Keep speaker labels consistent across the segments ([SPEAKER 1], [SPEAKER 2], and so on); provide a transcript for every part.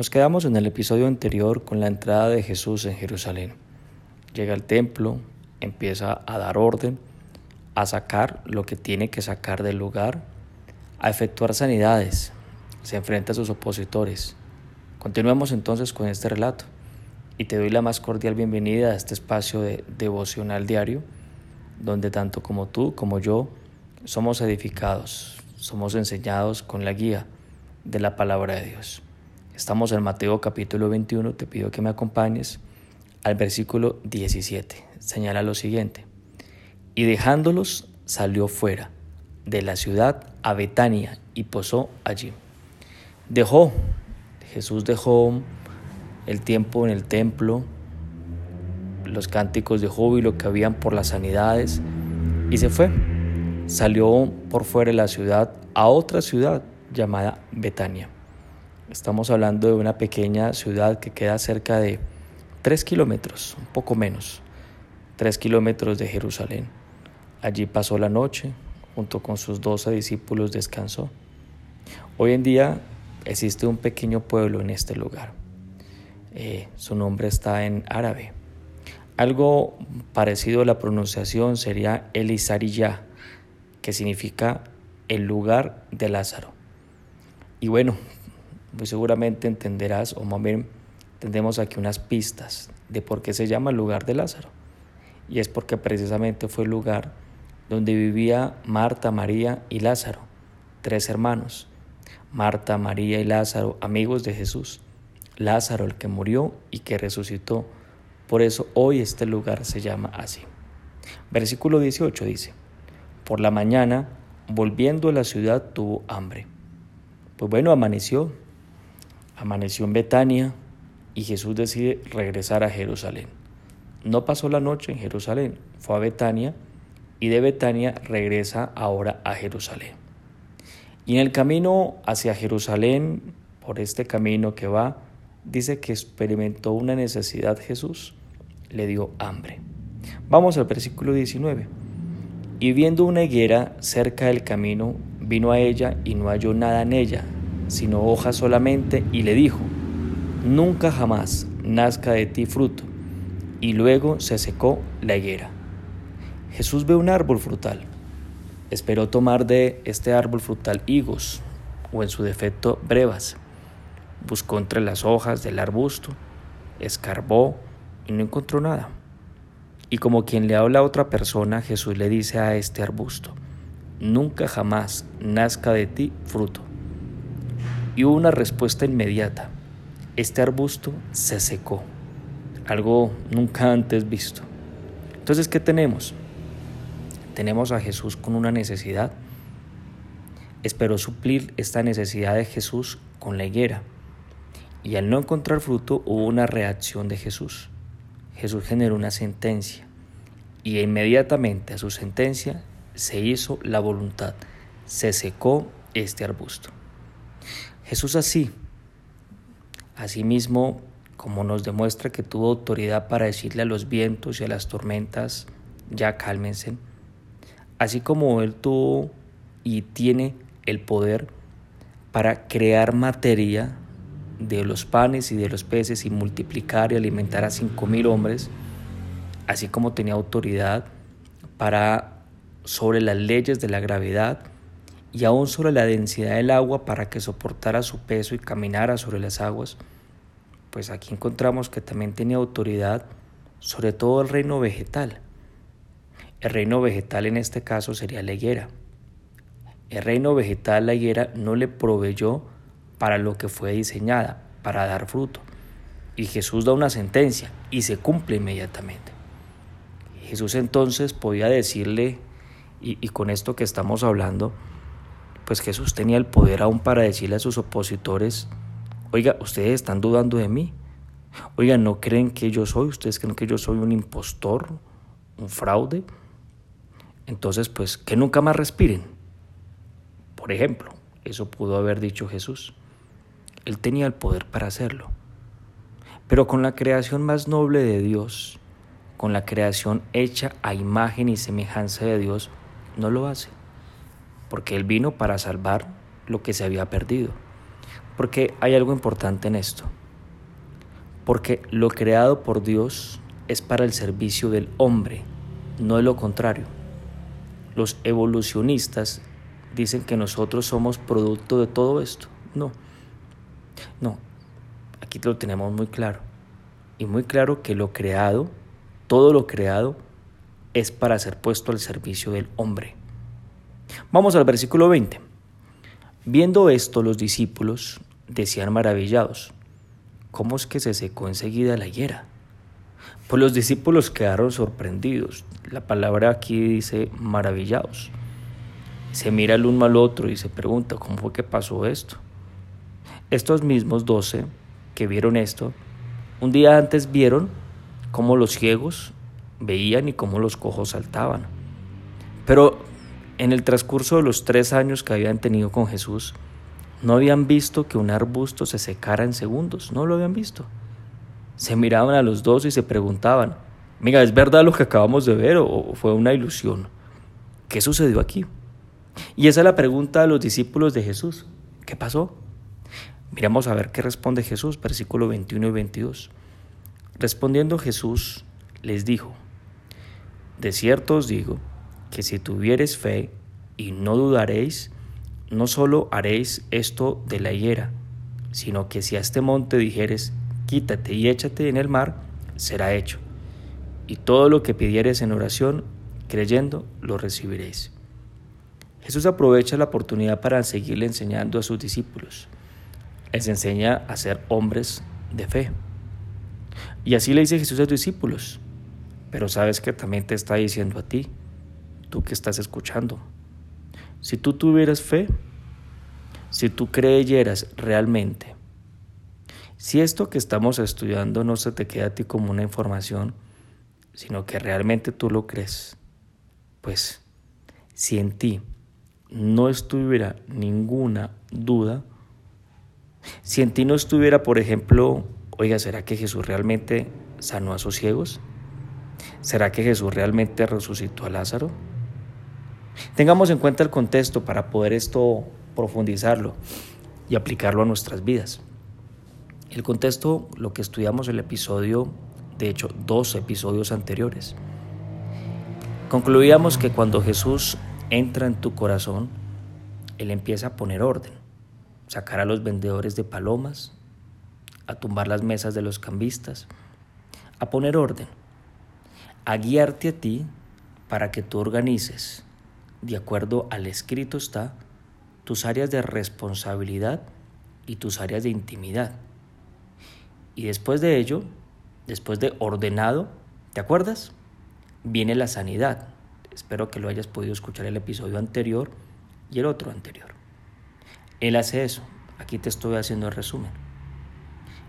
[SPEAKER 1] Nos quedamos en el episodio anterior con la entrada de Jesús en Jerusalén. Llega al templo, empieza a dar orden, a sacar lo que tiene que sacar del lugar, a efectuar sanidades, se enfrenta a sus opositores. Continuemos entonces con este relato y te doy la más cordial bienvenida a este espacio de devocional diario, donde tanto como tú como yo somos edificados, somos enseñados con la guía de la palabra de Dios. Estamos en Mateo capítulo 21, te pido que me acompañes al versículo 17. Señala lo siguiente. Y dejándolos salió fuera de la ciudad a Betania y posó allí. Dejó, Jesús dejó el tiempo en el templo, los cánticos de júbilo que habían por las sanidades y se fue. Salió por fuera de la ciudad a otra ciudad llamada Betania. Estamos hablando de una pequeña ciudad que queda cerca de 3 kilómetros, un poco menos, 3 kilómetros de Jerusalén. Allí pasó la noche, junto con sus doce discípulos descansó. Hoy en día existe un pequeño pueblo en este lugar. Eh, su nombre está en árabe. Algo parecido a la pronunciación sería Elisariyah, que significa el lugar de Lázaro. Y bueno, pues seguramente entenderás, o más bien tendremos aquí unas pistas de por qué se llama el lugar de Lázaro. Y es porque precisamente fue el lugar donde vivía Marta, María y Lázaro, tres hermanos. Marta, María y Lázaro, amigos de Jesús. Lázaro, el que murió y que resucitó. Por eso hoy este lugar se llama así. Versículo 18 dice, por la mañana, volviendo a la ciudad, tuvo hambre. Pues bueno, amaneció, Amaneció en Betania y Jesús decide regresar a Jerusalén. No pasó la noche en Jerusalén, fue a Betania y de Betania regresa ahora a Jerusalén. Y en el camino hacia Jerusalén, por este camino que va, dice que experimentó una necesidad Jesús, le dio hambre. Vamos al versículo 19. Y viendo una higuera cerca del camino, vino a ella y no halló nada en ella, sino hojas solamente, y le dijo, Nunca jamás nazca de ti fruto. Y luego se secó la higuera. Jesús ve un árbol frutal. Esperó tomar de este árbol frutal higos, o en su defecto brevas. Buscó entre las hojas del arbusto, escarbó y no encontró nada. Y como quien le habla a otra persona, Jesús le dice a este arbusto, nunca jamás nazca de ti fruto y hubo una respuesta inmediata. Este arbusto se secó, algo nunca antes visto. Entonces, ¿qué tenemos? Tenemos a Jesús con una necesidad. Esperó suplir esta necesidad de Jesús con la higuera. Y al no encontrar fruto hubo una reacción de Jesús. Jesús generó una sentencia. Y inmediatamente a su sentencia se hizo la voluntad. Se secó este arbusto. Jesús así, asimismo, como nos demuestra que tuvo autoridad para decirle a los vientos y a las tormentas, ya cálmense, así como Él tuvo y tiene el poder para crear materia de los panes y de los peces y multiplicar y alimentar a cinco mil hombres, así como tenía autoridad para sobre las leyes de la gravedad, y aún sobre la densidad del agua para que soportara su peso y caminara sobre las aguas, pues aquí encontramos que también tenía autoridad sobre todo el reino vegetal. El reino vegetal en este caso sería la higuera. El reino vegetal, la higuera, no le proveyó para lo que fue diseñada, para dar fruto. Y Jesús da una sentencia y se cumple inmediatamente. Jesús entonces podía decirle, y, y con esto que estamos hablando, pues Jesús tenía el poder aún para decirle a sus opositores, oiga, ustedes están dudando de mí. Oiga, ¿no creen que yo soy? ¿Ustedes creen que yo soy un impostor, un fraude? Entonces, pues, que nunca más respiren. Por ejemplo, eso pudo haber dicho Jesús. Él tenía el poder para hacerlo. Pero con la creación más noble de Dios, con la creación hecha a imagen y semejanza de Dios, no lo hace porque Él vino para salvar lo que se había perdido, Porque hay algo importante en esto. Porque lo creado por Dios es para el servicio del hombre, no es lo contrario. Los evolucionistas dicen que nosotros somos producto de todo esto. No, no, aquí lo tenemos muy claro. Y muy claro que lo creado, todo lo creado, es para ser puesto al servicio del hombre. Vamos al versículo 20. Viendo esto, los discípulos decían maravillados, ¿cómo es que se secó enseguida la higuera? Pues los discípulos quedaron sorprendidos. La palabra aquí dice maravillados. Se mira el uno al otro y se pregunta, ¿cómo fue que pasó esto? Estos mismos doce que vieron esto, un día antes vieron cómo los ciegos veían y cómo los cojos saltaban. Pero en el transcurso de los tres años que habían tenido con Jesús, no habían visto que un arbusto se secara en segundos, no lo habían visto. Se miraban a los dos y se preguntaban, mira, ¿es verdad lo que acabamos de ver o fue una ilusión? ¿Qué sucedió aquí? Y esa es la pregunta de los discípulos de Jesús. ¿Qué pasó? Miramos a ver qué responde Jesús, versículo 21 y 22. Respondiendo Jesús les dijo, De cierto os digo, que si tuviereis fe y no dudaréis, no solo haréis esto de la higuera, sino que si a este monte dijeres, quítate y échate en el mar, será hecho. Y todo lo que pidieres en oración, creyendo, lo recibiréis. Jesús aprovecha la oportunidad para seguirle enseñando a sus discípulos. Les enseña a ser hombres de fe. Y así le dice Jesús a sus discípulos. Pero sabes que también te está diciendo a ti, tú que estás escuchando. Si tú tuvieras fe, si tú creyeras realmente, si esto que estamos estudiando no se te queda a ti como una información, sino que realmente tú lo crees, pues si en ti no estuviera ninguna duda, si en ti no estuviera, por ejemplo, oiga, ¿será que Jesús realmente sanó a sus ciegos? ¿Será que Jesús realmente resucitó a Lázaro? Tengamos en cuenta el contexto para poder esto profundizarlo y aplicarlo a nuestras vidas. El contexto, lo que estudiamos el episodio, de hecho, dos episodios anteriores. Concluíamos que cuando Jesús entra en tu corazón, Él empieza a poner orden, sacar a los vendedores de palomas, a tumbar las mesas de los cambistas, a poner orden, a guiarte a ti para que tú organices, de acuerdo al escrito está, tus áreas de responsabilidad y tus áreas de intimidad. Y después de ello, después de ordenado, ¿te acuerdas? Viene la sanidad, Espero que lo hayas podido escuchar el episodio anterior y el otro anterior. Él hace eso. Aquí te estoy haciendo el resumen.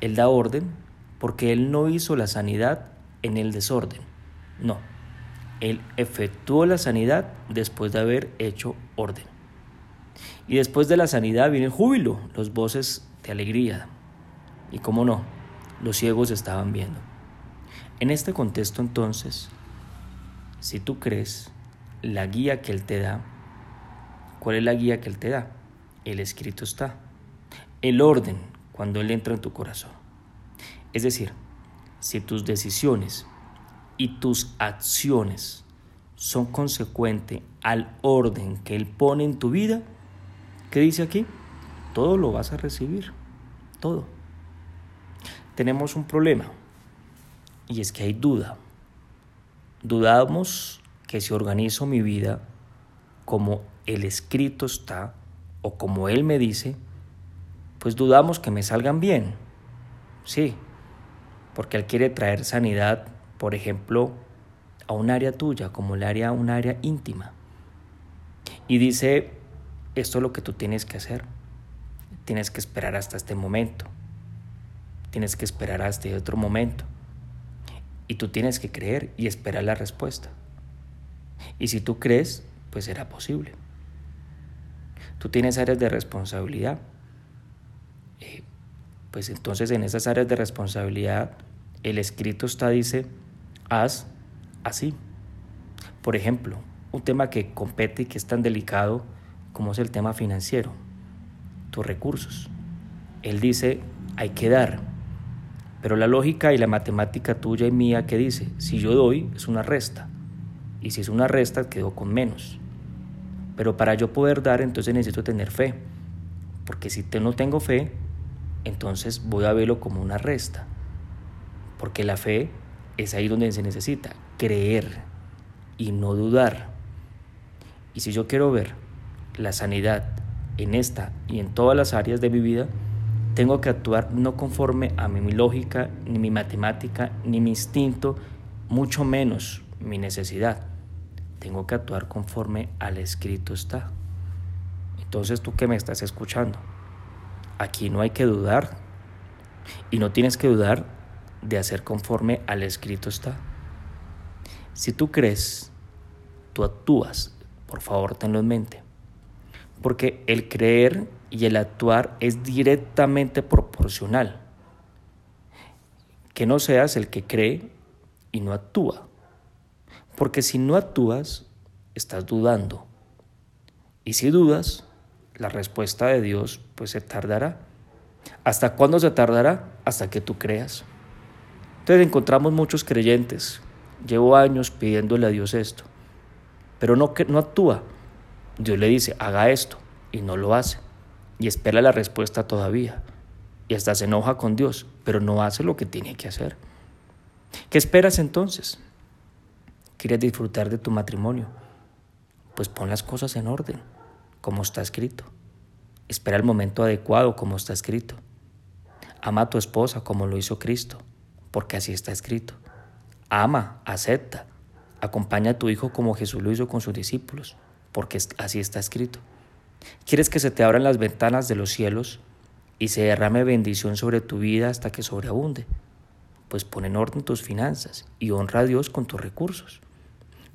[SPEAKER 1] Él da orden porque Él no hizo la sanidad en el desorden. No. Él efectuó la sanidad después de haber hecho orden. Y después de la sanidad viene el júbilo, los voces de alegría. Y cómo no, los ciegos estaban viendo. En este contexto entonces, si tú crees, la guía que Él te da, ¿cuál es la guía que Él te da? El escrito está. El orden cuando Él entra en tu corazón. Es decir, si tus decisiones y tus acciones son consecuentes al orden que Él pone en tu vida, ¿qué dice aquí? Todo lo vas a recibir, todo. Tenemos un problema y es que hay duda Dudamos que si organizo mi vida como el escrito está o como Él me dice, pues dudamos que me salgan bien. Sí, porque Él quiere traer sanidad, por ejemplo, a un área tuya, como el área, un área íntima. Y dice, esto es lo que tú tienes que hacer. Tienes que esperar hasta este momento. Tienes que esperar hasta otro momento. Y tú tienes que creer y esperar la respuesta. Y si tú crees, pues será posible. Tú tienes áreas de responsabilidad. Eh, pues entonces en esas áreas de responsabilidad el escrito está, dice, haz así. Por ejemplo, un tema que compete y que es tan delicado como es el tema financiero, tus recursos. Él dice, hay que dar. Pero la lógica y la matemática tuya y mía que dice, si yo doy es una resta. Y si es una resta, quedo con menos. Pero para yo poder dar, entonces necesito tener fe. Porque si no tengo fe, entonces voy a verlo como una resta. Porque la fe es ahí donde se necesita, creer y no dudar. Y si yo quiero ver la sanidad en esta y en todas las áreas de mi vida, tengo que actuar no conforme a mi lógica, ni mi matemática, ni mi instinto, mucho menos mi necesidad. Tengo que actuar conforme al escrito está. Entonces tú que me estás escuchando, aquí no hay que dudar y no tienes que dudar de hacer conforme al escrito está. Si tú crees, tú actúas, por favor tenlo en mente. Porque el creer y el actuar es directamente proporcional. Que no seas el que cree y no actúa. Porque si no actúas, estás dudando. Y si dudas, la respuesta de Dios pues se tardará. ¿Hasta cuándo se tardará? Hasta que tú creas. Entonces encontramos muchos creyentes. Llevo años pidiéndole a Dios esto, pero no, no actúa. Dios le dice, haga esto, y no lo hace. Y espera la respuesta todavía. Y hasta se enoja con Dios, pero no hace lo que tiene que hacer. ¿Qué esperas entonces? ¿Quieres disfrutar de tu matrimonio? Pues pon las cosas en orden, como está escrito. Espera el momento adecuado, como está escrito. Ama a tu esposa, como lo hizo Cristo porque así está escrito. Ama, acepta, acompaña a tu hijo como Jesús lo hizo con sus discípulos, porque así está escrito. ¿Quieres que se te abran las ventanas de los cielos y se derrame bendición sobre tu vida hasta que sobreabunde? Pues pon en orden tus finanzas y honra a Dios con tus recursos.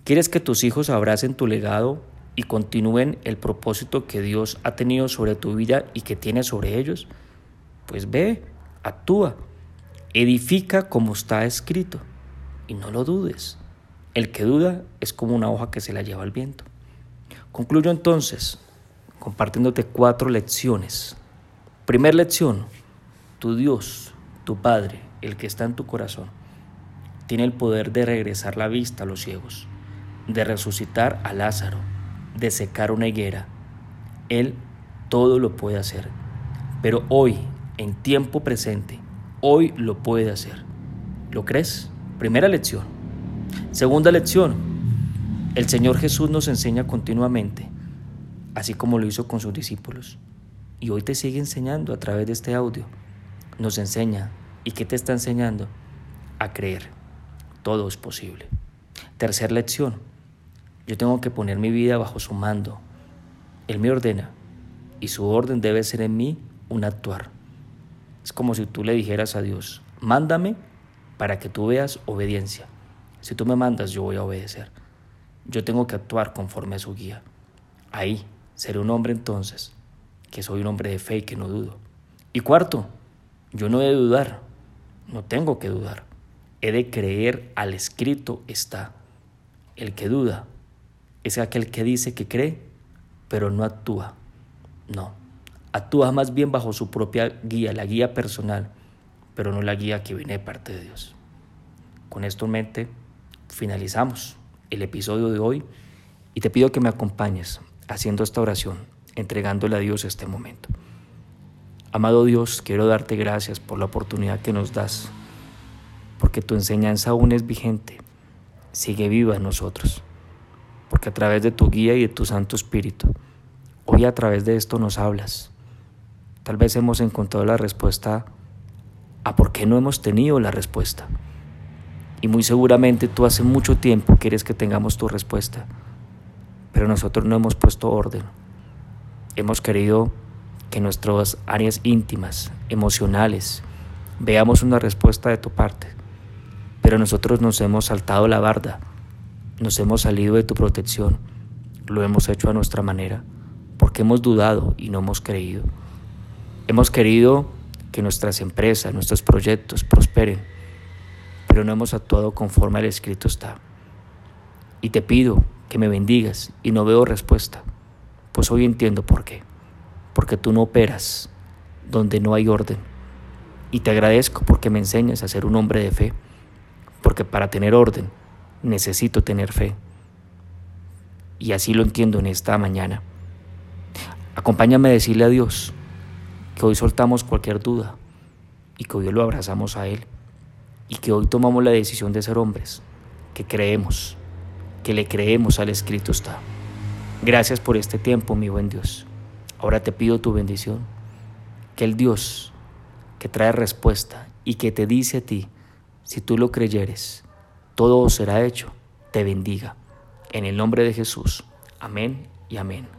[SPEAKER 1] ¿Quieres que tus hijos abracen tu legado y continúen el propósito que Dios ha tenido sobre tu vida y que tiene sobre ellos? Pues ve, actúa Edifica como está escrito y no lo dudes. El que duda es como una hoja que se la lleva el viento. Concluyo entonces compartiéndote cuatro lecciones. Primera lección, tu Dios, tu Padre, el que está en tu corazón, tiene el poder de regresar la vista a los ciegos, de resucitar a Lázaro, de secar una higuera. Él todo lo puede hacer. Pero hoy, en tiempo presente, hoy lo puede hacer. ¿Lo crees? Primera lección. Segunda lección. El Señor Jesús nos enseña continuamente, así como lo hizo con sus discípulos. Y hoy te sigue enseñando a través de este audio. Nos enseña. ¿Y qué te está enseñando? A creer. Todo es posible. Tercera lección. Yo tengo que poner mi vida bajo su mando. Él me ordena y su orden debe ser en mí un actuar. Es como si tú le dijeras a Dios, mándame para que tú veas obediencia. Si tú me mandas, yo voy a obedecer. Yo tengo que actuar conforme a su guía. Ahí seré un hombre entonces, que soy un hombre de fe y que no dudo. Y cuarto, yo no he de dudar, no tengo que dudar. He de creer al escrito está. El que duda es aquel que dice que cree, pero no actúa. No, actúa más bien bajo su propia guía, la guía personal, pero no la guía que viene de parte de Dios. Con esto en mente, finalizamos el episodio de hoy y te pido que me acompañes haciendo esta oración, entregándole a Dios este momento. Amado Dios, quiero darte gracias por la oportunidad que nos das, porque tu enseñanza aún es vigente, sigue viva en nosotros, porque a través de tu guía y de tu Santo Espíritu, hoy a través de esto nos hablas Tal vez hemos encontrado la respuesta a por qué no hemos tenido la respuesta. Y muy seguramente tú hace mucho tiempo quieres que tengamos tu respuesta, pero nosotros no hemos puesto orden. Hemos querido que nuestras áreas íntimas, emocionales, veamos una respuesta de tu parte, pero nosotros nos hemos saltado la barda, nos hemos salido de tu protección, lo hemos hecho a nuestra manera, porque hemos dudado y no hemos creído. Hemos querido que nuestras empresas, nuestros proyectos prosperen, pero no hemos actuado conforme al escrito está. Y te pido que me bendigas y no veo respuesta, pues hoy entiendo por qué. Porque tú no operas donde no hay orden. Y te agradezco porque me enseñas a ser un hombre de fe, porque para tener orden necesito tener fe. Y así lo entiendo en esta mañana. Acompáñame a decirle a Dios que hoy soltamos cualquier duda y que hoy lo abrazamos a Él y que hoy tomamos la decisión de ser hombres, que creemos, que le creemos al escrito está. Gracias por este tiempo, mi buen Dios. Ahora te pido tu bendición, que el Dios que trae respuesta y que te dice a ti, si tú lo creyeres, todo será hecho, te bendiga. En el nombre de Jesús. Amén y amén.